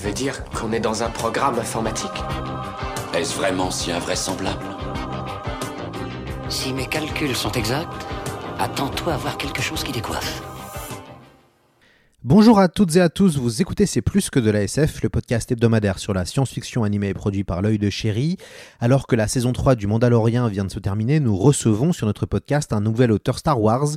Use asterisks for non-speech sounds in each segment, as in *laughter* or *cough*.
Tu veux dire qu'on est dans un programme informatique Est-ce vraiment si invraisemblable Si mes calculs sont exacts, attends-toi à voir quelque chose qui décoiffe. Bonjour à toutes et à tous, vous écoutez C'est plus que de la SF, le podcast hebdomadaire sur la science-fiction animée et produit par l'œil de chéri. Alors que la saison 3 du Mandalorian vient de se terminer, nous recevons sur notre podcast un nouvel auteur Star Wars,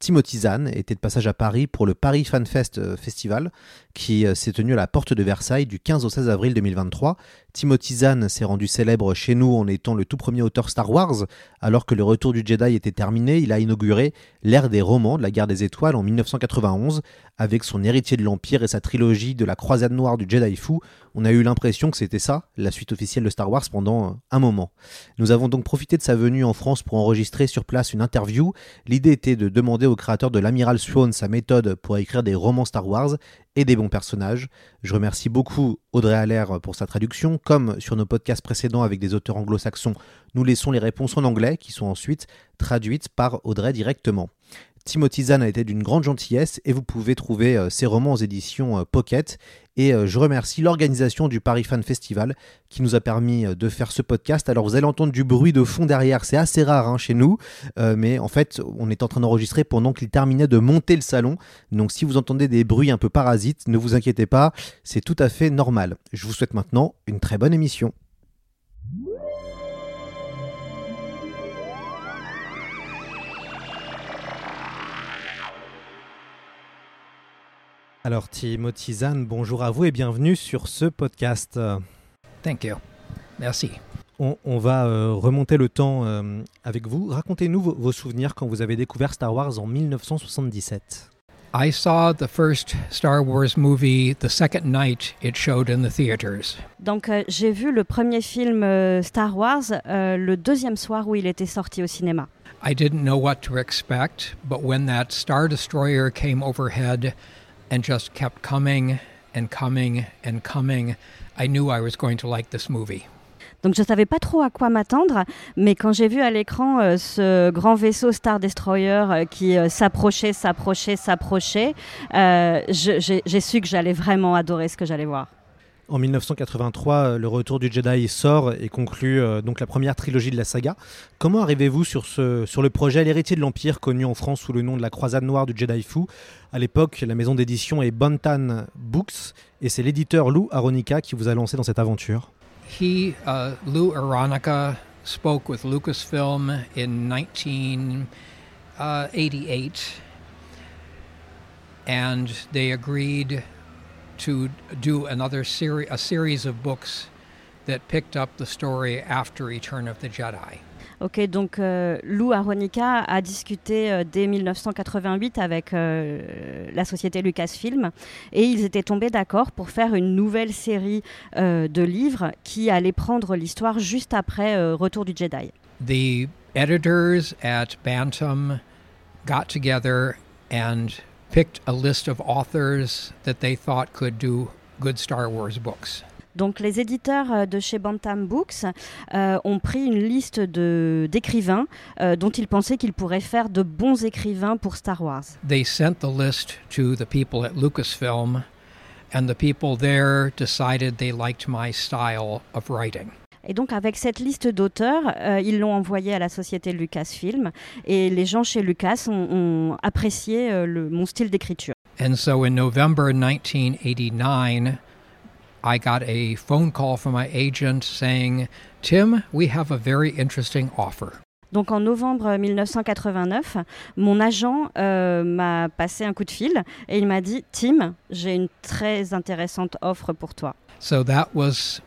Timothy Zahn était de passage à Paris pour le Paris Fan Fest euh, Festival qui euh, s'est tenu à la porte de Versailles du 15 au 16 avril 2023. Timothy Zahn s'est rendu célèbre chez nous en étant le tout premier auteur Star Wars. Alors que le retour du Jedi était terminé, il a inauguré l'ère des romans de la guerre des étoiles en 1991 avec son héritier de l'Empire et sa trilogie de la croisade noire du Jedi fou. On a eu l'impression que c'était ça, la suite officielle de Star Wars pendant euh, un moment. Nous avons donc profité de sa venue en France pour enregistrer sur place une interview. L'idée était de demander au créateur de l'Amiral Swan sa méthode pour écrire des romans Star Wars et des bons personnages. Je remercie beaucoup Audrey Allaire pour sa traduction. Comme sur nos podcasts précédents avec des auteurs anglo-saxons, nous laissons les réponses en anglais qui sont ensuite traduites par Audrey directement. Timothy Zahn a été d'une grande gentillesse et vous pouvez trouver euh, ses romans aux éditions euh, Pocket. Et euh, je remercie l'organisation du Paris Fan Festival qui nous a permis de faire ce podcast. Alors vous allez entendre du bruit de fond derrière, c'est assez rare hein, chez nous, mais en fait on est en train d'enregistrer pendant qu'il terminait de monter le salon. Donc si vous entendez des bruits un peu parasites, ne vous inquiétez pas, c'est tout à fait normal. Je vous souhaite maintenant une très bonne émission. Alors Timothy Zahn, bonjour à vous et bienvenue sur ce podcast. Thank you. Merci. On, on va euh, remonter le temps euh, avec vous. Racontez-nous vos, vos souvenirs quand vous avez découvert Star Wars en 1977. I saw the first Star Wars movie the second night it showed in the theaters. Donc euh, j'ai vu le premier film euh, Star Wars euh, le deuxième soir où il était sorti au cinéma. I didn't know what to expect, but when that Star Destroyer came overhead and just kept coming and coming and coming, I knew I was going to like this movie. Donc je ne savais pas trop à quoi m'attendre, mais quand j'ai vu à l'écran euh, ce grand vaisseau Star Destroyer euh, qui euh, s'approchait, s'approchait, s'approchait, j'ai su que j'allais vraiment adorer ce que j'allais voir. En 1983, euh, le retour du Jedi sort et conclut euh, donc la première trilogie de la saga. Comment arrivez-vous sur, sur le projet? L'héritier de l'Empire, connu en France sous le nom de la croisade noire du Jedi fou À l'époque, la maison d'édition est Bantan Books et c'est l'éditeur Lou Aronica qui vous a lancé dans cette aventure. He, uh, Lou Aronica, spoke with Lucasfilm in 1988, and they agreed to do another series, a series of books that picked up the story after Return of the Jedi. Ok, donc euh, Lou Aronica a discuté euh, dès 1988 avec euh, la société Lucasfilm et ils étaient tombés d'accord pour faire une nouvelle série euh, de livres qui allait prendre l'histoire juste après euh, Retour du Jedi. The editors at Bantam got together and picked a list of authors that they thought could do good Star Wars books. Donc les éditeurs euh, de chez Bantam Books euh, ont pris une liste de- d'écrivains euh, dont ils pensaient qu'ils pourraient faire de bons écrivains pour Star Wars. They sent the list to the people at Lucasfilm, and the people there decided they liked my style of writing. Et donc avec cette liste d'auteurs, euh, ils l'ont envoyée à la société Lucasfilm et les gens chez Lucas ont, ont apprécié euh, le- mon style d'écriture. And so in November 1989, I got a phone call from my agent saying, Tim, we have a very interesting offer. Donc en novembre 1989, mon agent euh, m'a passé un coup de fil et il m'a dit Tim, j'ai une très intéressante offre pour toi. So that was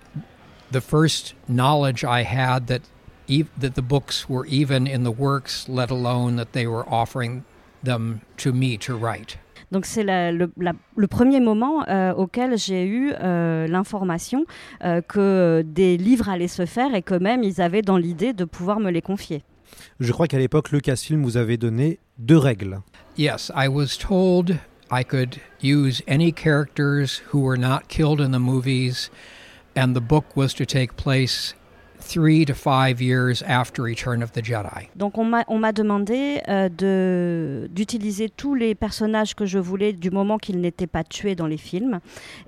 the first knowledge I had that ev- that the books were even in the works, let alone that they were offering them to me to write. Donc c'est la- le, la- le premier moment euh, auquel j'ai eu euh, l'information euh, que des livres allaient se faire et que même ils avaient dans l'idée de pouvoir me les confier. Je crois qu'à l'époque, Lucasfilm vous avait donné deux règles. Yes, I was told I could use any characters who were not killed in the movies, and the book was to take place three to five years after Return of the Jedi. Donc on m'a on m'a demandé euh, de d'utiliser tous les personnages que je voulais du moment qu'ils n'étaient pas tués dans les films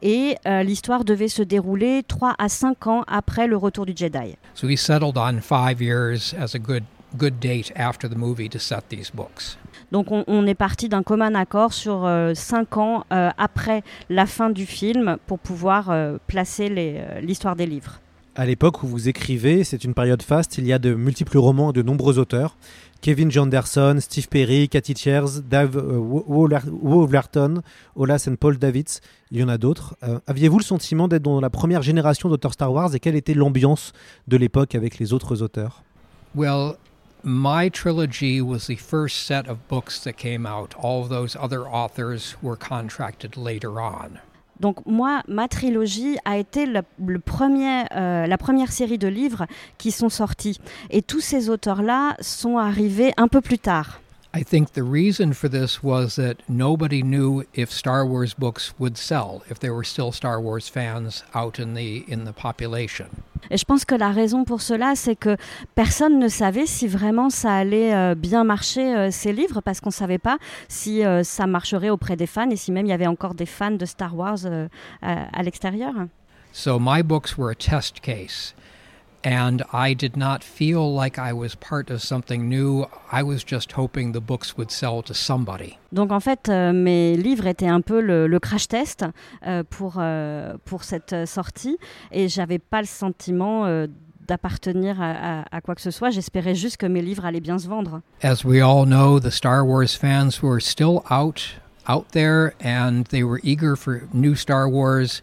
et euh, l'histoire devait se dérouler 3 à 5 ans après le retour du Jedi. So we settled on five years as a good good date after the movie to set these books. Donc on, on est parti d'un commun accord sur 5 ans euh, après la fin du film pour pouvoir euh, placer euh, l'histoire des livres. À l'époque où vous écrivez, c'est une période faste, il y a de multiples romans et de nombreux auteurs. Kevin Janderson, Steve Perry, Cathy Cheers, Dave euh, Wolverton, Ola and Paul Davids, il y en a d'autres. Euh, Aviez-vous le sentiment d'être dans la première génération d'auteurs Star Wars et quelle était l'ambiance de l'époque avec les autres auteurs? Well, my trilogy was the first set of books that came out. All of those other authors were contracted later on. Donc moi, ma trilogie a été le, le premier, euh, la première série de livres qui sont sortis. Et tous ces auteurs-là sont arrivés un peu plus tard. I think the reason for this was that nobody knew if Star Wars books would sell, if there were still Star Wars fans out in the in the population. Et je pense que la raison pour cela, c'est que personne ne savait si vraiment ça allait euh, bien marcher euh, ces livres, parce qu'on ne savait pas si euh, ça marcherait auprès des fans et si même il y avait encore des fans de Star Wars euh, à, à l'extérieur. So my books were a test case. And I did not feel like I was part of something new. I was just hoping the books would sell to somebody. Donc en fait, euh, mes livres étaient un peu le, le crash test euh, pour, euh, pour cette sortie et j'avais pas le sentiment euh, d'appartenir à, à- à quoi que ce soit. J'espérais juste que mes livres allaient bien se vendre. As we all know, the Star Wars fans were still out out there and they were eager for new Star Wars.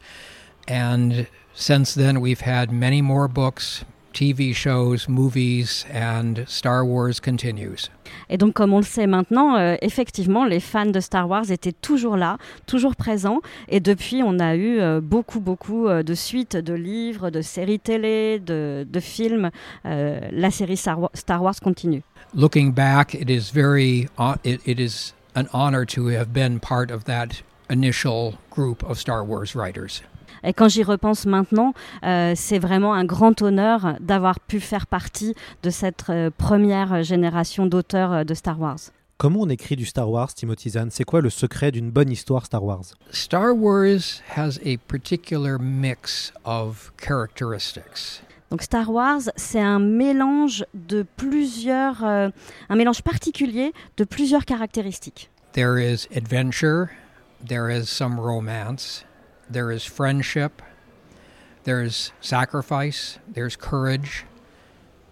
And since then we've had many more books, TV shows, movies, and Star Wars continues. Et donc, comme on le sait maintenant, euh, effectivement, les fans de Star Wars étaient toujours là, toujours présents. Et depuis, on a eu euh, beaucoup, beaucoup euh, de suites de livres, de séries télé, de, de films. La série Star Wars continue. Looking back, it is very uh, it, it is an honor to have been part of that initial group of Star Wars writers. Et quand j'y repense maintenant, euh, c'est vraiment un grand honneur d'avoir pu faire partie de cette euh, première génération d'auteurs euh, de Star Wars. Comment on écrit du Star Wars, Timothy Zahn? C'est quoi le secret d'une bonne histoire Star Wars? Star Wars has a particular mix of characteristics. Donc Star Wars, c'est un mélange de plusieurs, euh, un mélange particulier de plusieurs caractéristiques. There is adventure, there is some romance, there is friendship, there's sacrifice, there's courage,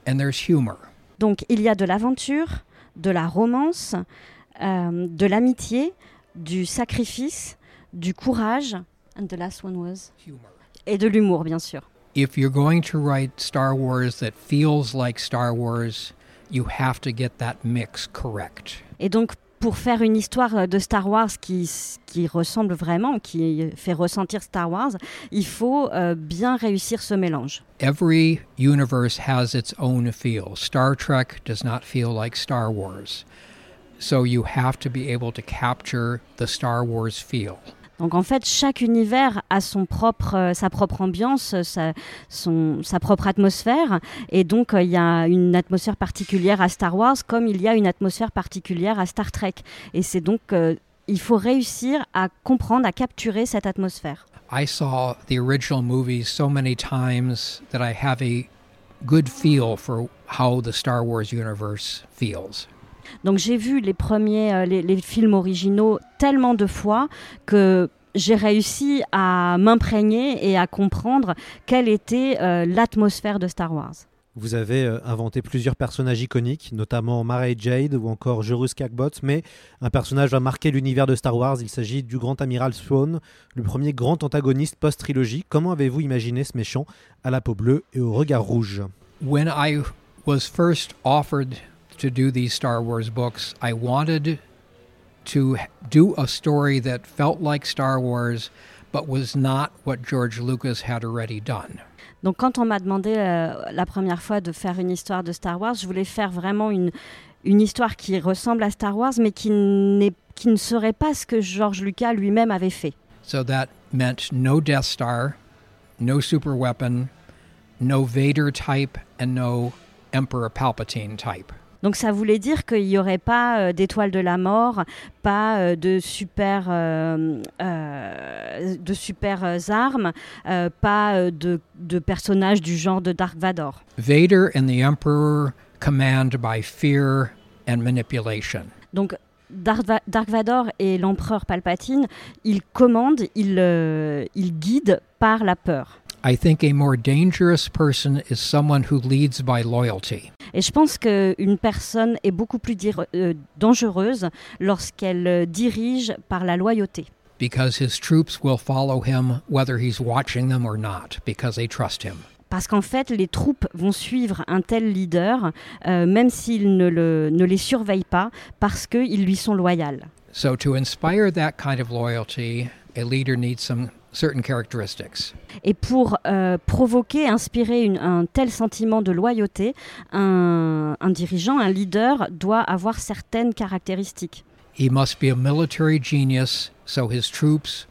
and there's humor. Donc il y a de l'aventure, de la romance, euh, de l'amitié, du sacrifice, du courage, and the last one was, Humor. et de l'humour bien sûr. If you're going to write Star Wars that feels like Star Wars, you have to get that mix correct. Et donc pour faire une histoire de Star Wars qui, qui ressemble vraiment, qui fait ressentir Star Wars, il faut euh, bien réussir ce mélange. Every universe has its own feel. Star Trek does not feel like Star Wars. So you have to be able to capture the Star Wars feel. Donc en fait, chaque univers a son propre, euh, sa propre ambiance, sa, son, sa propre atmosphère. Et donc euh, il y a une atmosphère particulière à Star Wars comme il y a une atmosphère particulière à Star Trek. Et c'est donc, euh, il faut réussir à comprendre, à capturer cette atmosphère. I saw the original movies so many times that I have a good feel for how the Star Wars universe feels. Donc j'ai vu les premiers, euh, les, les films originaux tellement de fois que j'ai réussi à m'imprégner et à comprendre quelle était euh, l'atmosphère de Star Wars. Vous avez euh, inventé plusieurs personnages iconiques, notamment Mara Jade ou encore Jorus Kakbot, mais un personnage va marquer l'univers de Star Wars. Il s'agit du grand amiral Thrawn, le premier grand antagoniste post-trilogie. Comment avez-vous imaginé ce méchant à la peau bleue et au regard rouge? When I was first offered to do these Star Wars books, I wanted to do a story that felt like Star Wars, but was not what George Lucas had already done. Donc quand on m'a demandé euh, la première fois de faire une histoire de Star Wars, je voulais faire vraiment une, une histoire qui ressemble à Star Wars, mais qui, qui ne serait pas ce que George Lucas lui-même avait fait. So that meant no Death Star, no super weapon, no Vader type, and no Emperor Palpatine type. Donc ça voulait dire qu'il n'y aurait pas euh, d'étoile de la mort, pas euh, de super, euh, euh, de super armes, euh, pas de, de personnages du genre de Dark Vador. Vader and the Emperor command by fear and manipulation. Donc Dark, Va- Dark Vador et l'empereur Palpatine, ils commandent, ils, euh, ils guident par la peur. I think a more dangerous person is someone who leads by loyalty. Et je pense qu'une personne est beaucoup plus dir- euh, dangereuse lorsqu'elle euh, dirige par la loyauté. because his troops will follow him whether he's watching them or not, because they trust him. Parce qu'en fait, les troupes vont suivre un tel leader, euh, même s'ils ne, le- ne les surveillent pas, parce qu'ils lui sont loyaux. So, to inspire that kind of loyalty, a leader needs some certain characteristics. Et pour euh, provoquer, inspirer une- un tel sentiment de loyauté, un, un dirigeant, un leader doit avoir certaines caractéristiques. He must be a military genius, so his troops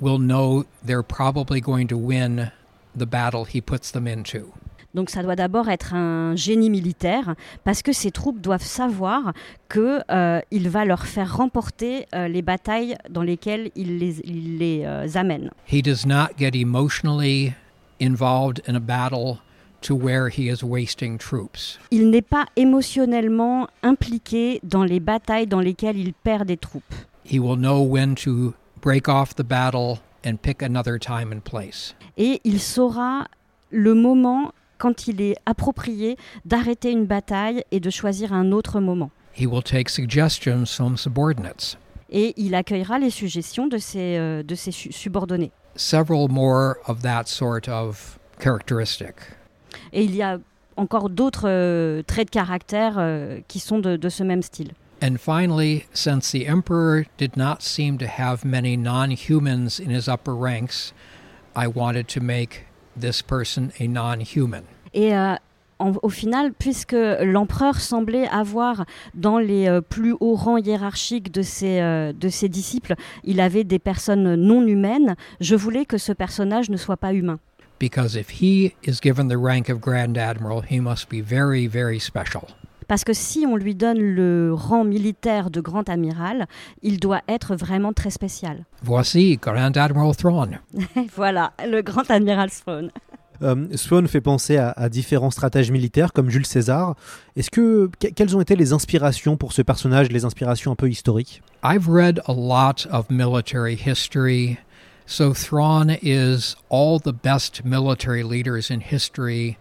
will know they're probably going to win the battle he puts them into. Donc ça doit d'abord être un génie militaire, parce que ces troupes doivent savoir qu'il va leur faire remporter euh, les batailles dans lesquelles il les, il les, euh, amène. He does not get emotionally involved in a battle to where he is wasting troops. Il n'est pas émotionnellement impliqué dans les batailles dans lesquelles il perd des troupes. He will know when to break off the battle and pick another time and place. Et il saura le moment, quand il est approprié, d'arrêter une bataille et de choisir un autre moment. He will take suggestions from subordinates. Et il accueillera les suggestions de ses, euh, de ses su- subordonnés. Several more of that sort of characteristic. Et il y a encore d'autres euh, traits de caractère euh, qui sont de, de ce même style. And finally, since the Emperor did not seem to have many non humans in his upper ranks, I wanted to make this person a non human. Et euh, en- au final, puisque l'empereur semblait avoir dans les euh, plus hauts rangs hiérarchiques de ses, euh, de ses disciples, il avait des personnes non humaines, je voulais que ce personnage ne soit pas humain. Because if he is given the rank of Grand Admiral, he must be very, very special. Parce que si on lui donne le rang militaire de grand amiral, il doit être vraiment très spécial. Voici Grand Admiral Thrawn. *laughs* voilà, le grand amiral Thrawn. Euh, Swan fait penser à, à différents stratèges militaires comme Jules César. Est-ce que que- quelles ont été les inspirations pour ce personnage, les inspirations un peu historiques? I've read a lot of military history, so Thrawn is all the best military leaders in history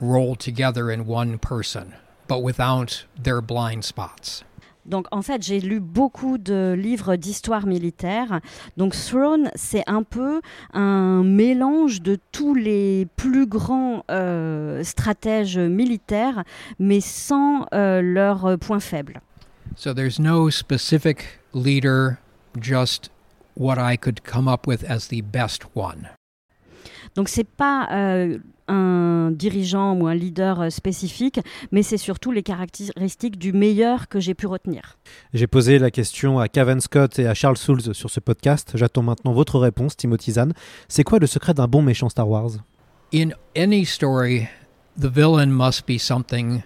rolled together in one person, but without their blind spots. Donc en fait, j'ai lu beaucoup de livres d'histoire militaire. Donc Throne, c'est un peu un mélange de tous les plus grands euh, stratèges militaires, mais sans euh, leurs points faibles. So there's no specific leader, just what I could come up with as the best one. Donc c'est pas euh, un dirigeant ou un leader euh, spécifique, mais c'est surtout les caractéristiques du meilleur que j'ai pu retenir. J'ai posé la question à Cavan Scott et à Charles Soules sur ce podcast. J'attends maintenant votre réponse, Timothy Zahn. C'est quoi le secret d'un bon méchant Star Wars? In any story, the villain must be something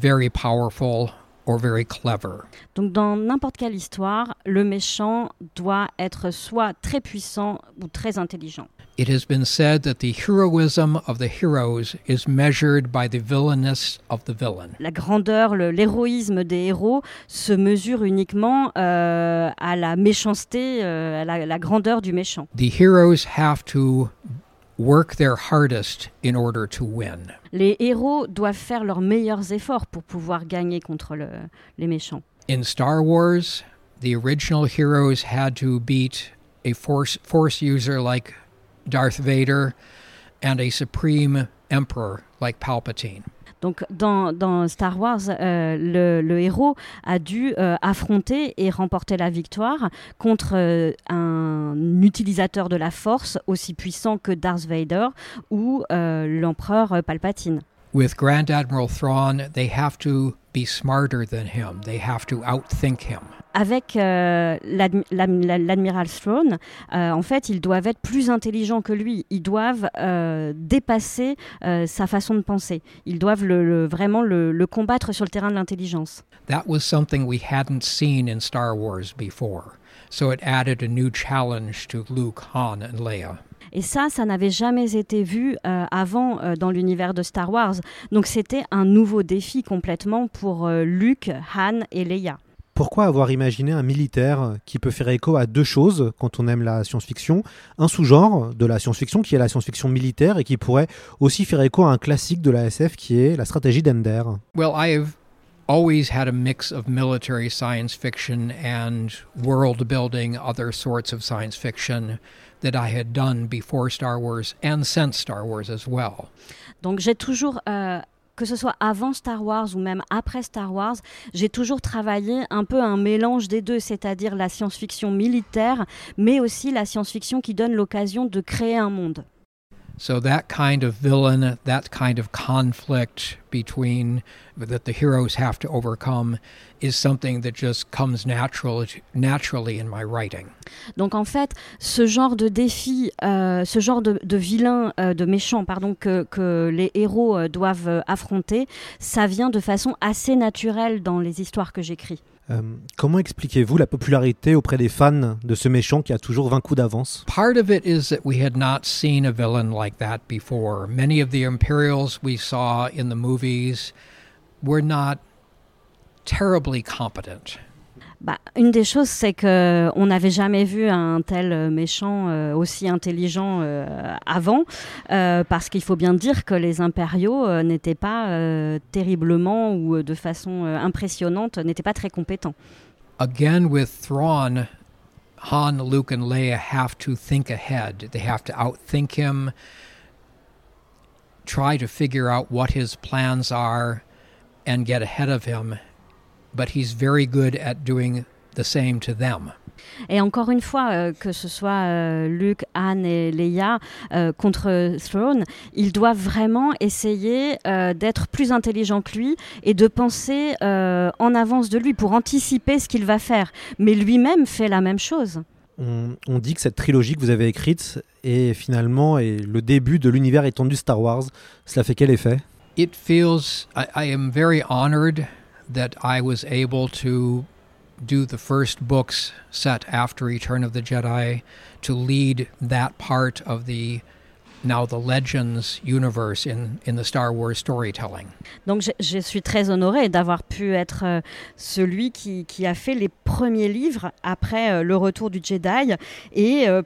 very powerful or very clever. Donc dans n'importe quelle histoire, le méchant doit être soit très puissant ou très intelligent. It has been said that the heroism of the heroes is measured by the villainess of the villain. La grandeur, l'héroïsme des héros se mesure uniquement euh, à la méchanceté, euh, à la, la grandeur du méchant. The heroes have to work their hardest in order to win. Les héros doivent faire leurs meilleurs efforts pour pouvoir gagner contre le- les méchants. In Star Wars, the original heroes had to beat a force force user like Darth Vader and a supreme emperor like Palpatine. Donc dans, Star Wars, euh, le, héros a dû euh, affronter et remporter la victoire contre euh, un utilisateur de la Force aussi puissant que Darth Vader ou l'empereur Palpatine. With Grand Admiral they have to be smarter than him. They have to outthink him. Avec euh, l'admiral Throne, euh, en fait, ils doivent être plus intelligents que lui. Ils doivent euh, dépasser euh, sa façon de penser. Ils doivent le, le- vraiment le, le combattre sur le terrain de l'intelligence. That was something we hadn't seen in Star Wars before. So it added a new challenge to Luke, Han, and Leia. Et ça, ça n'avait jamais été vu euh, avant euh, dans l'univers de Star Wars. Donc c'était un nouveau défi complètement pour euh, Luke, Han et Leia. Pourquoi avoir imaginé un militaire qui peut faire écho à deux choses quand on aime la science-fiction? Un sous-genre de la science-fiction qui est la science-fiction militaire et qui pourrait aussi faire écho à un classique de la SF qui est la stratégie d'Ender. Well, I have always had a mix of military science fiction and world building, other sorts of science fiction that I had done before Star Wars and since Star Wars as well. Donc j'ai toujours, euh, que ce soit avant Star Wars ou même après Star Wars, j'ai toujours travaillé un peu un mélange des deux, c'est-à-dire la science-fiction militaire, mais aussi la science-fiction qui donne l'occasion de créer un monde. So that kind of villain, that kind of conflict between that the heroes have to overcome is something that just comes natural, naturally in my writing. Donc en fait, ce genre de défi, euh, ce genre de, de vilain, euh, de méchant, pardon, que, que les héros euh, doivent euh, affronter, ça vient de façon assez naturelle dans les histoires que j'écris. Euh, comment expliquez-vous la popularité auprès des fans de ce méchant qui a toujours 20 coups d'avance? Part of it is that we had not seen a villain like that before. Many of the Imperials we saw in the movies were not terribly competent. Bah, une des choses, c'est que on n'avait jamais vu un tel euh, méchant euh, aussi intelligent euh, avant, euh, parce qu'il faut bien dire que les impériaux euh, n'étaient pas euh, terriblement ou de façon impressionnante, n'étaient pas très compétents. Again, with Thrawn, Han, Luke, and Leia have to think ahead. They have to outthink him, try to figure out what his plans are, and get ahead of him. But he's very good at doing the same to them. Et encore une fois, euh, que ce soit euh, Luke, Anne et Leia euh, contre Throne, ils doivent vraiment essayer euh, d'être plus intelligents que lui et de penser euh, en avance de lui pour anticiper ce qu'il va faire. Mais lui-même fait la même chose. on, on dit que cette trilogie que vous avez écrite est finalement est le début de l'univers étendu Star Wars. Cela fait quel effet? It feels, I, I am very honored that I was able to do the first books set after Return of the Jedi, to lead that part of the now the Legends universe in, in the Star Wars storytelling. Donc je, je suis très honorée d'avoir pu être euh, celui qui, qui a fait les premiers livres après euh, le retour du Jedi et euh,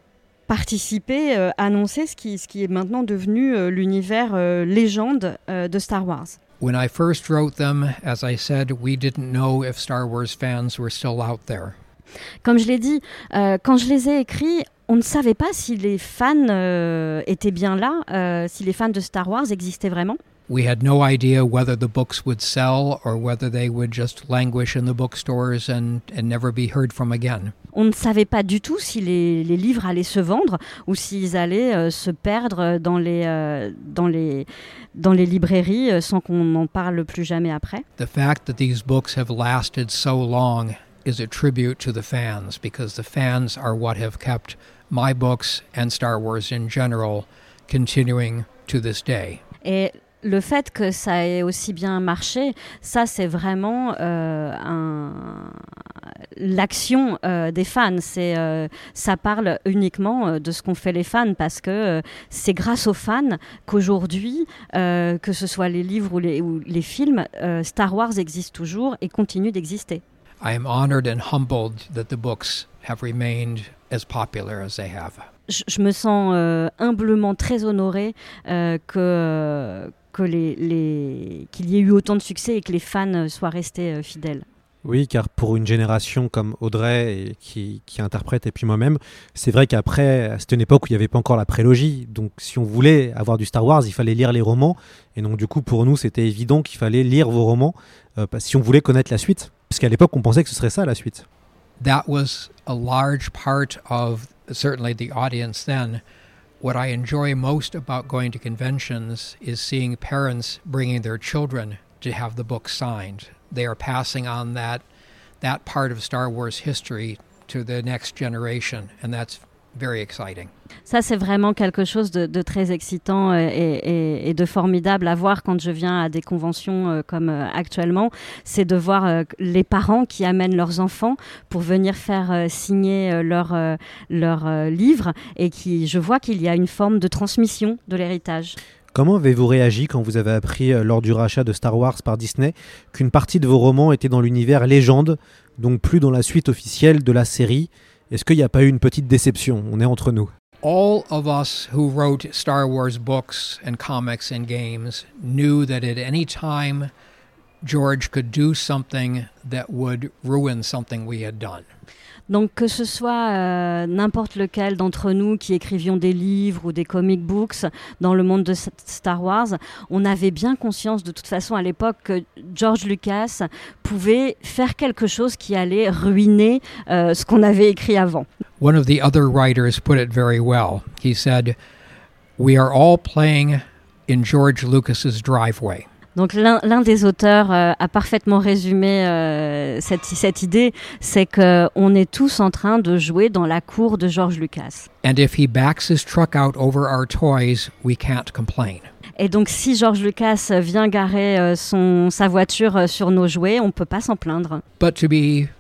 participer, euh, annoncer ce qui, ce qui est maintenant devenu l'univers légende de Star Wars. When I first wrote them, as I said, we didn't know if Star Wars fans were still out there. Comme je l'ai dit, euh, quand je les ai écrits, on ne savait pas si les fans euh, étaient bien là, euh, si les fans de Star Wars existaient vraiment. We had no idea whether the books would sell or whether they would just languish in the bookstores and, and never be heard from again. On ne savait pas du tout si les, les livres allaient se vendre ou s'ils allaient euh, se perdre dans les, euh, dans les, dans les librairies euh, sans qu'on n'en parle plus jamais après. The fact that these books have lasted so long is a tribute to the fans because the fans are what have kept my books and Star Wars in general continuing to this day. Et le fait que ça ait aussi bien marché, ça c'est vraiment euh, un- l'action euh, des fans. C'est, euh, ça parle uniquement de ce qu'ont fait les fans parce que c'est grâce aux fans qu'aujourd'hui, que ce soit les livres ou les, ou les films, Star Wars existe toujours et continue d'exister. I am honored and humbled that the books have remained as popular as they have. Je, je me sens humblement très honorée que, que les, les- qu'il y ait eu autant de succès et que les fans euh, soient restés euh, fidèles. Oui, car pour une génération comme Audrey et qui, qui interprète et puis moi-même, c'est vrai qu'après, à cette époque où il n'y avait pas encore la prélogie, donc si on voulait avoir du Star Wars, il fallait lire les romans. Et donc du coup, pour nous, c'était évident qu'il fallait lire vos romans euh, si on voulait connaître la suite. Parce qu'à l'époque, on pensait que ce serait ça la suite. That was a large part of certainly the audience then. What I enjoy most about going to conventions is seeing parents bringing their children to have the book signed. They are passing on that that part of Star Wars history to the next generation, and that's very exciting. Ça, c'est vraiment quelque chose de, de très excitant et, et, et, de formidable à voir quand je viens à des conventions euh, comme euh, actuellement. C'est de voir euh, les parents qui amènent leurs enfants pour venir faire euh, signer euh, leur, euh, leur livre et qui, je vois qu'il y a une forme de transmission de l'héritage. Comment avez-vous réagi quand vous avez appris lors du rachat de Star Wars par Disney qu'une partie de vos romans était dans l'univers légende, donc plus dans la suite officielle de la série Est-ce qu'il n'y a pas eu une petite déception? On est entre nous. All of us who wrote Star Wars books and comics and games knew that at any time George could do something that would ruin something we had done. Donc que ce soit euh, n'importe lequel d'entre nous qui écrivions des livres ou des comic books dans le monde de Star Wars, on avait bien conscience de toute façon à l'époque que George Lucas pouvait faire quelque chose qui allait ruiner euh, ce qu'on avait écrit avant. One of the other writers put it very well. He said, "We are all playing in George Lucas's driveway." Donc l'un des auteurs euh, a parfaitement résumé euh, cette, cette, idée, c'est qu'on est tous en train de jouer dans la cour de George Lucas. And if he backs his truck out over our toys, we can't complain. Et donc si George Lucas vient garer euh, son, sa voiture sur nos jouets, on ne peut pas s'en plaindre. But to be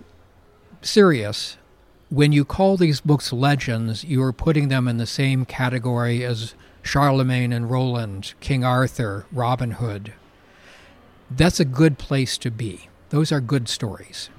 serious, when you call these books legends, you are putting them in the same category as Charlemagne and Roland, King Arthur, Robin Hood. That's a good place to be. Those are good stories.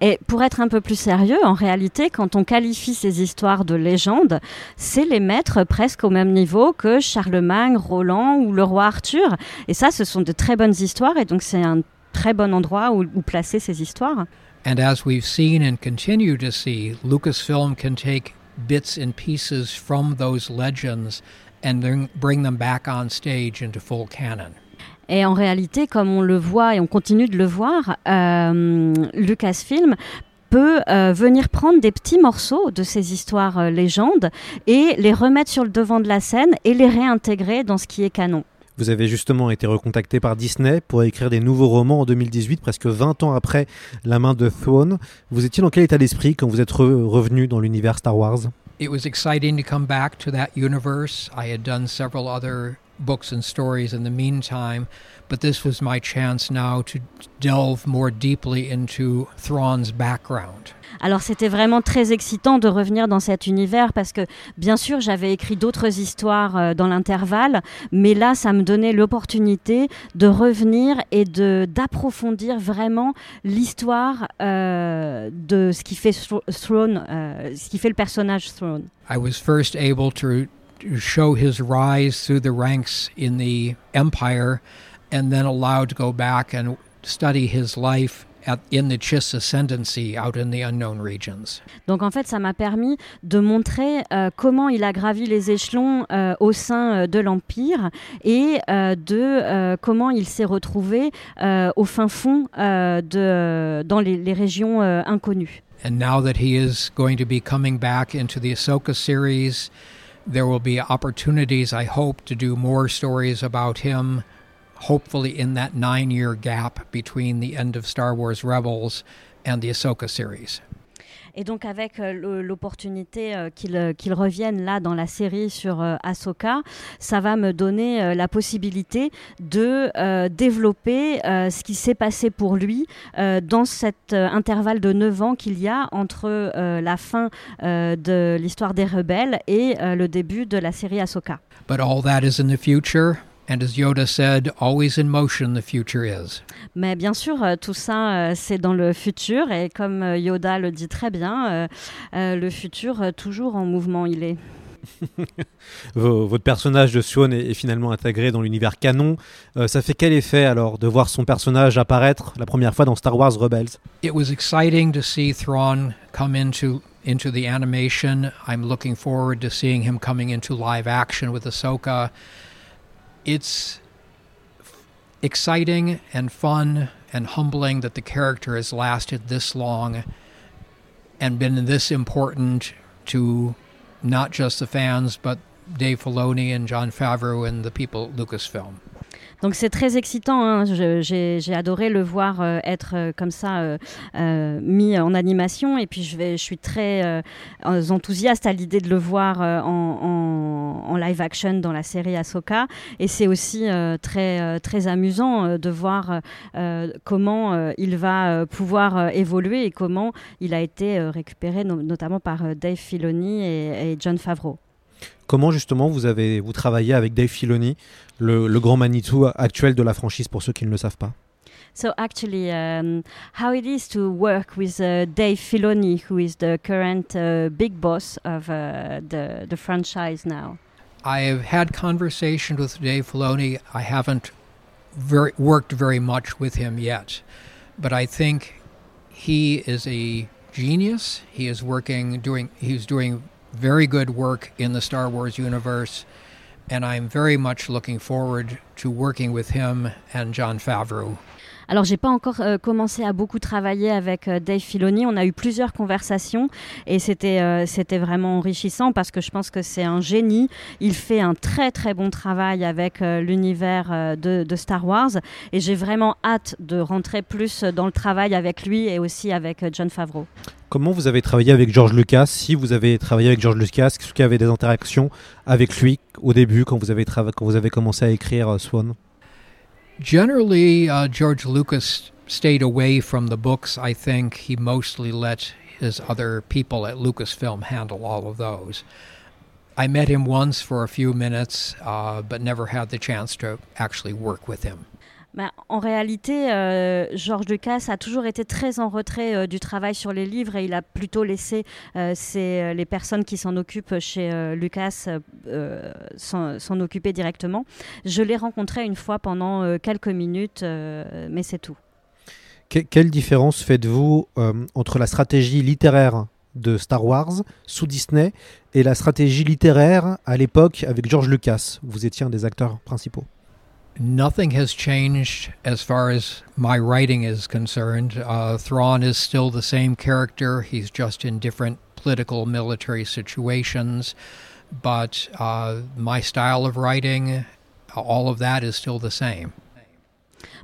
Et pour être un peu plus sérieux, en réalité, quand on qualifie ces histoires de légendes, c'est les mettre presque au même niveau que Charlemagne, Roland ou le roi Arthur. Et ça, ce sont de très bonnes histoires, et donc c'est un très bon endroit où, où placer ces histoires. And as we've seen and continue to see, Lucasfilm can take bits and pieces from those legends and bring them back on stage into full canon. Et en réalité, comme on le voit et on continue de le voir, euh, Lucasfilm peut euh, venir prendre des petits morceaux de ces histoires euh, légendes et les remettre sur le devant de la scène et les réintégrer dans ce qui est canon. Vous avez justement été recontacté par Disney pour écrire des nouveaux romans en 2018, presque 20 ans après La main de Throne. Vous étiez dans quel état d'esprit quand vous êtes re revenu dans l'univers Star Wars? It was exciting to come back to that universe. I had done several other books and stories in the meantime, but this was my chance now to delve more deeply into Thrawn's background. Alors c'était vraiment très excitant de revenir dans cet univers parce que bien sûr j'avais écrit d'autres histoires euh, dans l'intervalle, mais là ça me donnait l'opportunité de revenir et de d'approfondir vraiment l'histoire euh, de ce qui fait Throne, euh, ce qui fait le personnage Throne. I was first able to show his rise through the ranks in the empire and then allowed to go back and study his life at, in the Chiss ascendancy out in the unknown regions. Donc en fait, ça m'a permis de montrer euh, comment il a gravi les échelons euh, au sein euh, de l'empire et euh, de euh, comment il s'est retrouvé euh, au fin fond de dans les, les régions inconnues. And now that he is going to be coming back into the Ahsoka series, there will be opportunities, I hope, to do more stories about him, hopefully in that nine year gap between the end of Star Wars Rebels and the Ahsoka series. Et donc avec euh, l'opportunité euh, qu'il euh, qu revienne là dans la série sur Ahsoka, ça va me donner la possibilité de développer ce qui s'est passé pour lui dans cet intervalle de 9 ans qu'il y a entre la fin de l'histoire des rebelles et le début de la série Ahsoka. But all that is in the future. And as Yoda said, always in motion the future is. Mais bien sûr, euh, tout ça, euh, c'est dans le futur. Et comme euh, Yoda le dit très bien, le futur, toujours en mouvement, il est. *laughs* Votre personnage de Swan est, est finalement intégré dans l'univers canon. Euh, ça fait quel effet alors de voir son personnage apparaître la première fois dans Star Wars Rebels? It was exciting to see Thrawn come into into the animation. I'm looking forward to seeing him coming into live action with Ahsoka. It's exciting and fun and humbling that the character has lasted this long and been this important to not just the fans, but Dave Filoni and John Favreau and the people at Lucasfilm. Donc c'est très excitant. hein. J'ai adoré le voir euh, être euh, comme ça euh, mis en animation. Et puis je, vais, je suis très enthousiaste à l'idée de le voir en, en- en live action dans la série Ahsoka. Et c'est aussi très, très amusant de voir comment il va pouvoir évoluer et comment il a été récupéré no- notamment par Dave Filoni et, et John Favreau. Comment justement vous avez vous travaillez avec Dave Filoni, le, le grand Manitou actuel de la franchise pour ceux qui ne le savent pas? So actually, um, how it is to work with uh, Dave Filoni, who is the current uh, big boss of uh, the the franchise now. I have had conversations with Dave Filoni. I haven't very, worked very much with him yet, but I think he is a genius. He is working, doing, he's doing very good work in the Star Wars universe, and I'm very much looking forward to working with him and John Favreau. Alors, j'ai pas encore euh, commencé à beaucoup travailler avec euh, Dave Filoni. On a eu plusieurs conversations et c'était euh, c'était vraiment enrichissant parce que je pense que c'est un génie. Il fait un très très bon travail avec l'univers de, Star Wars et j'ai vraiment hâte de rentrer plus dans le travail avec lui et aussi avec John Favreau. Comment vous avez travaillé avec George Lucas Si vous avez travaillé avec George Lucas, est-ce qu'il y avait des interactions avec lui au début quand vous avez, quand vous avez commencé à écrire Swan? Generally, uh, George Lucas stayed away from the books. I think he mostly let his other people at Lucasfilm handle all of those. I met him once for a few minutes, uh, but never had the chance to actually work with him. Ben, en réalité, euh, George Lucas a toujours été très en retrait euh, du travail sur les livres et il a plutôt laissé euh, euh, les personnes qui s'en occupent chez Lucas s'en occuper directement. Je l'ai rencontré une fois pendant quelques minutes, mais c'est tout. Que- quelle différence faites-vous entre la stratégie littéraire de Star Wars sous Disney et la stratégie littéraire à l'époque avec George Lucas? Vous étiez un des acteurs principaux. Nothing has changed as far as my writing is concerned. Uh, Thrawn is still the same character. He's just in different political, military situations. But uh, my style of writing, all of that is still the same.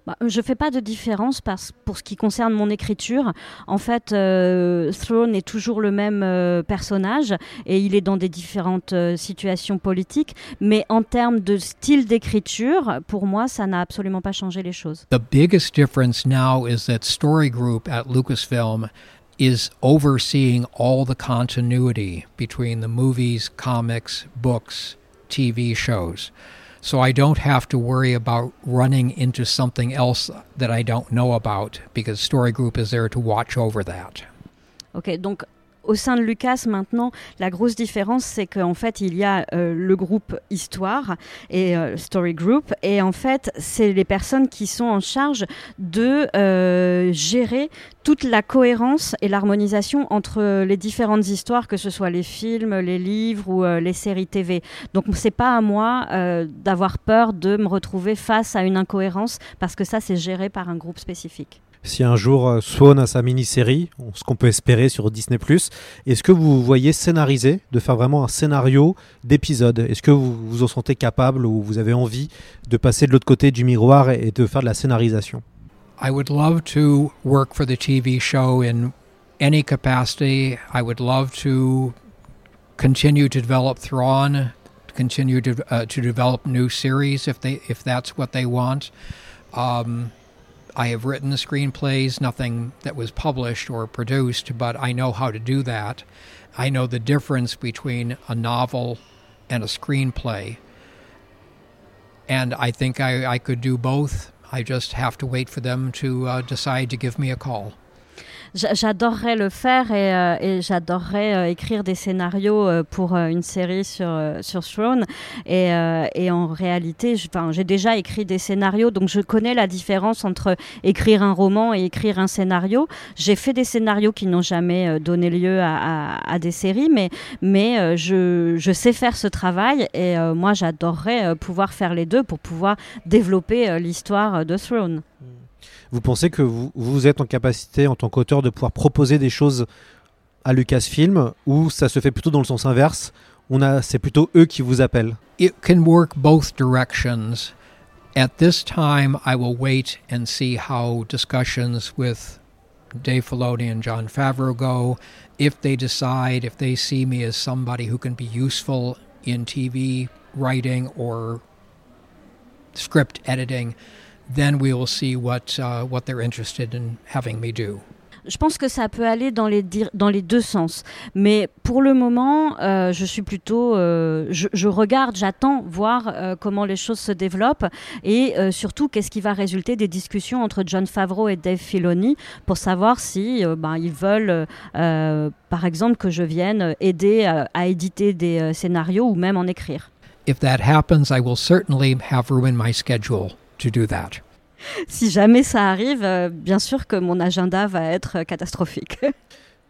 Bah, je ne fais pas de différence parce, pour ce qui concerne mon écriture. En fait, euh, Throne est toujours le même euh, personnage et il est dans des différentes euh, situations politiques. Mais en termes de style d'écriture, pour moi, ça n'a absolument pas changé les choses. The biggest difference now is that Story Group at Lucasfilm is overseeing all the continuity between the movies, comics, books, TV shows. So I don't have to worry about running into something else that I don't know about because Story Group is there to watch over that. Ok, donc au sein de Lucas maintenant, la grosse différence, c'est qu'en fait, il y a euh, le groupe Histoire et euh, Story Group, et en fait, c'est les personnes qui sont en charge de euh, gérer toute la cohérence et l'harmonisation entre les différentes histoires, que ce soit les films, les livres ou les séries TV. Donc, c'est pas à moi d'avoir peur de me retrouver face à une incohérence, parce que ça, c'est géré par un groupe spécifique. Si un jour euh, Swan a sa mini-série, ce qu'on peut espérer sur Disney+, est-ce que vous voyez scénariser, de faire vraiment un scénario d'épisode? Est-ce que vous vous en sentez capable ou vous avez envie de passer de l'autre côté du miroir et, de faire de la scénarisation? I would love to work for the TV show in any capacity. I would love to continue to develop Thrawn, continue to uh, to develop new series if they if that's what they want. Um, I have written the screenplays, nothing that was published or produced, but I know how to do that. I know the difference between a novel and a screenplay. And I think I, I could do both. I just have to wait for them to uh, decide to give me a call. J'adorerais le faire et, euh, j'adorerais euh, écrire des scénarios euh, pour une série sur, sur Throne. Et, en réalité, j'ai déjà écrit des scénarios, donc je connais la différence entre écrire un roman et écrire un scénario. J'ai fait des scénarios qui n'ont jamais donné lieu à, des séries, mais, mais je, je, sais faire ce travail et moi j'adorerais pouvoir faire les deux pour pouvoir développer l'histoire de Throne. Vous pensez que vous, vous êtes en capacité, en tant qu'auteur, de pouvoir proposer des choses à Lucasfilm ou ça se fait plutôt dans le sens inverse? On a, C'est plutôt eux qui vous appellent It can work both directions. At this time, I will wait and see how discussions with Dave Filoni and John Favreau go. If they decide, if they see me as somebody who can be useful in TV writing or script editing, then we will see what, uh, what they're interested in having me do. Je pense que ça peut aller dans les, dans les deux sens. Mais pour le moment, euh, je suis plutôt. Euh, je, je, regarde, j'attends voir euh, comment les choses se développent et surtout qu'est-ce qui va résulter des discussions entre John Favreau et Dave Filoni pour savoir si ben, ils veulent, par exemple, que je vienne aider à, à éditer des scénarios ou même en écrire. If that happens, I will certainly have room in my schedule to do that. Si jamais ça arrive, euh, bien sûr que mon agenda va être catastrophique. *laughs*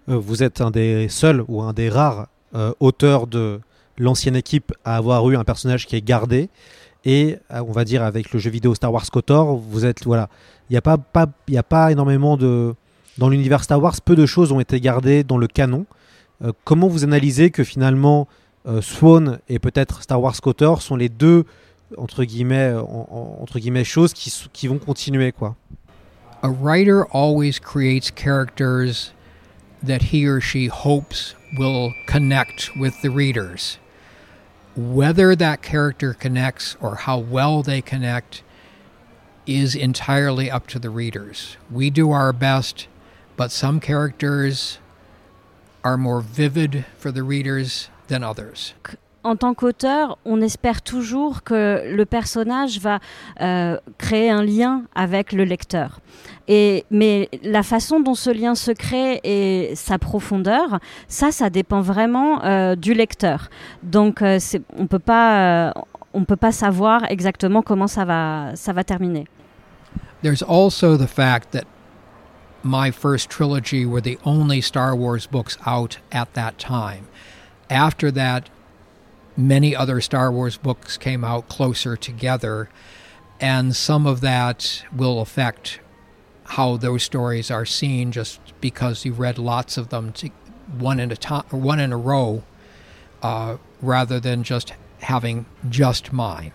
Euh, vous êtes un des seuls ou un des rares euh, auteurs de l'ancienne équipe à avoir eu un personnage qui est gardé. Et euh, on va dire avec le jeu vidéo Star Wars KOTOR, vous êtes voilà, il n'y a pas, pas il a pas énormément de dans l'univers Star Wars, peu de choses ont été gardées dans le canon. Euh, comment vous analysez que finalement euh, Swan et peut-être Star Wars KOTOR sont les deux entre guillemets, en, en, entre guillemets choses qui, qui vont continuer quoi. A writer always creates characters that he or she hopes will connect with the readers. Whether that character connects or how well they connect is entirely up to the readers. We do our best, but some characters are more vivid for the readers than others. En tant qu'auteur, on espère toujours que le personnage va euh, créer un lien avec le lecteur. Et, mais la façon dont ce lien se crée et sa profondeur, ça, ça dépend vraiment euh, du lecteur. Donc, euh, on peut pas, on peut pas savoir exactement comment ça va, ça va terminer. There's also the fact that my first trilogy were the only Star Wars books out at that time. After that, many other Star Wars books came out closer together, and some of that will affect how those stories are seen just because you read lots of them to, one in a time one in a row uh, rather than just having just mine.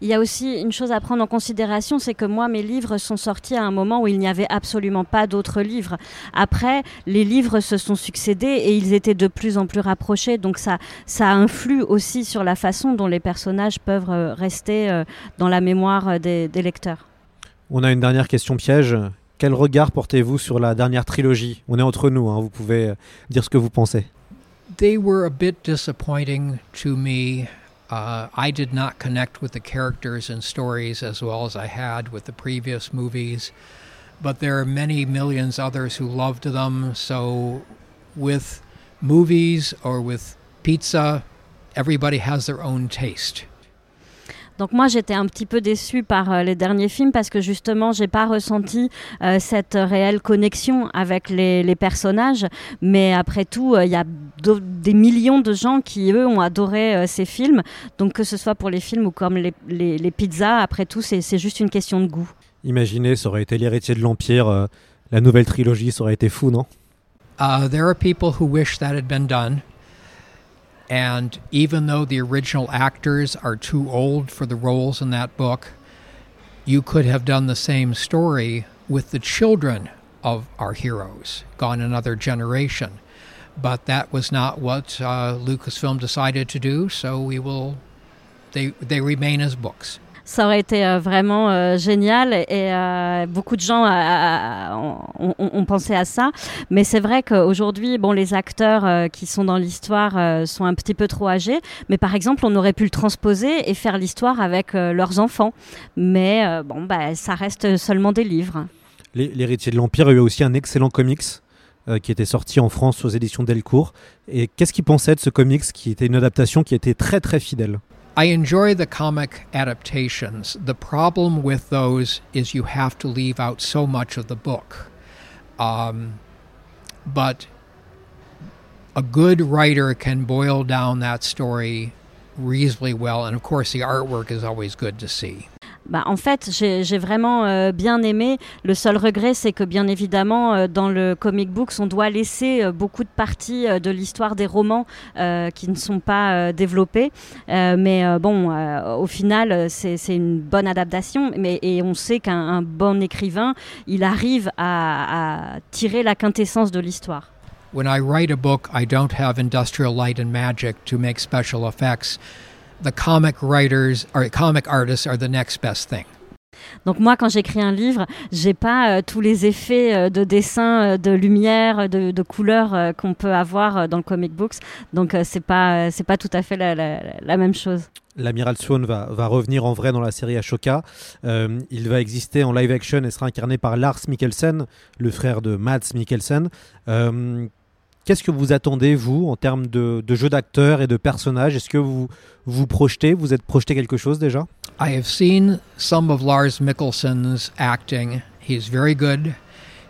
Il y a aussi une chose à prendre en considération, c'est que moi, mes livres sont sortis à un moment où il n'y avait absolument pas d'autres livres. Après, les livres se sont succédés et ils étaient de plus en plus rapprochés, donc ça, ça influe aussi sur la façon dont les personnages peuvent euh, rester euh, dans la mémoire euh, des, des lecteurs. On a une dernière question piège. Quel regard portez-vous sur la dernière trilogie? On est entre nous, hein, vous pouvez dire ce que vous pensez. They were a bit disappointing to me. Uh, I did not connect with the characters and stories as well as I had with the previous movies, but there are many millions others who loved them. So, with movies or with pizza, everybody has their own taste. Donc moi j'étais un petit peu déçue par euh, les derniers films parce que justement j'ai pas ressenti euh, cette réelle connexion avec les, les personnages. Mais après tout, euh, il y a des millions de gens qui eux ont adoré euh, ces films. Donc que ce soit pour les films ou comme les, les, les pizzas, après tout c'est juste une question de goût. Imaginez, ça aurait été l'héritier de l'Empire, euh, la nouvelle trilogie, ça aurait été fou, non? Uh, There are people who wish that had been done. And even though the original actors are too old for the roles in that book, you could have done the same story with the children of our heroes, gone another generation. But that was not what uh, Lucasfilm decided to do, so we will. They, they remain as books. Ça aurait été euh, vraiment euh, génial et euh, beaucoup de gens ont, pensé à ça. Mais c'est vrai qu'aujourd'hui, bon, les acteurs qui sont dans l'histoire sont un petit peu trop âgés. Mais par exemple, on aurait pu le transposer et faire l'histoire avec leurs enfants. Mais bon, bah, ça reste seulement des livres. L'héritier de l'Empire a eu aussi un excellent comics qui était sorti en France aux éditions Delcourt. Et qu'est-ce qu'il pensait de ce comics qui était une adaptation qui était très très fidèle? I enjoy the comic adaptations. The problem with those is you have to leave out so much of the book. Um, but a good writer can boil down that story reasonably well, and of course, the artwork is always good to see. Bah, en fait, j'ai vraiment euh, bien aimé. Le seul regret, c'est que bien évidemment, euh, dans le comic books, on doit laisser euh, beaucoup de parties de l'histoire des romans qui ne sont pas développées. mais bon, au final, c'est une bonne adaptation. Mais, et on sait qu'un bon écrivain, il arrive à, à tirer la quintessence de l'histoire. When I write a book, I don't have industrial light and magic to make special effects. the comic writers or comic artists are the next best thing. Donc moi, quand j'écris un livre, j'ai pas euh, tous les effets euh, de dessin, euh, de lumière, de, de couleur qu'on peut avoir dans le comic books. Donc c'est pas c'est pas tout à fait la, la, la même chose. L'amiral Swan va, va, revenir en vrai dans la série Ashoka. il va exister en live action et sera incarné par Lars Mikkelsen, le frère de Mads Mikkelsen. Qu'est-ce que vous attendez, vous, en termes de, de jeu d'acteur et de personnages Est-ce que vous vous projetez Vous êtes projeté quelque chose déjà? I have seen some of Lars Mikkelsen's acting. He's very good.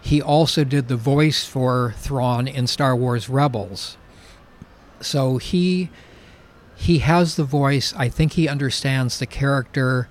He also did the voice for Thrawn in Star Wars Rebels. So he he has the voice. I think he understands the character.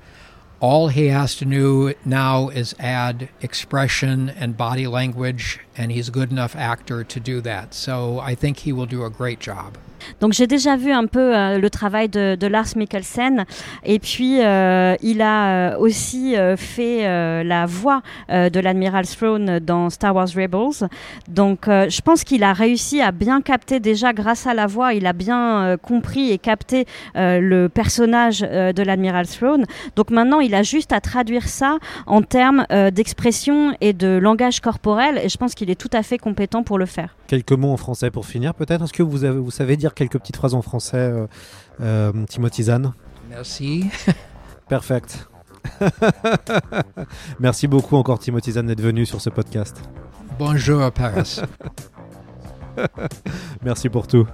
All he has to do now is add expression and body language, and he's a good enough actor to do that. So I think he will do a great job. Donc j'ai déjà vu un peu euh, le travail de, Lars Mikkelsen et puis euh, il a euh, aussi fait la voix de l'admiral Throne dans Star Wars Rebels. Donc je pense qu'il a réussi à bien capter déjà grâce à la voix, il a bien compris et capté le personnage de l'admiral Throne. Donc maintenant il a juste à traduire ça en termes d'expression et de langage corporel et je pense qu'il est tout à fait compétent pour le faire. Quelques mots en français pour finir peut-être. Est-ce que vous, vous savez dire quelques petites phrases en français, euh, euh, Timothy Zahn Merci. *laughs* Perfect. *laughs* Merci beaucoup encore Timothy Zahn d'être venu sur ce podcast. Bonjour Paris. *laughs* Merci pour tout.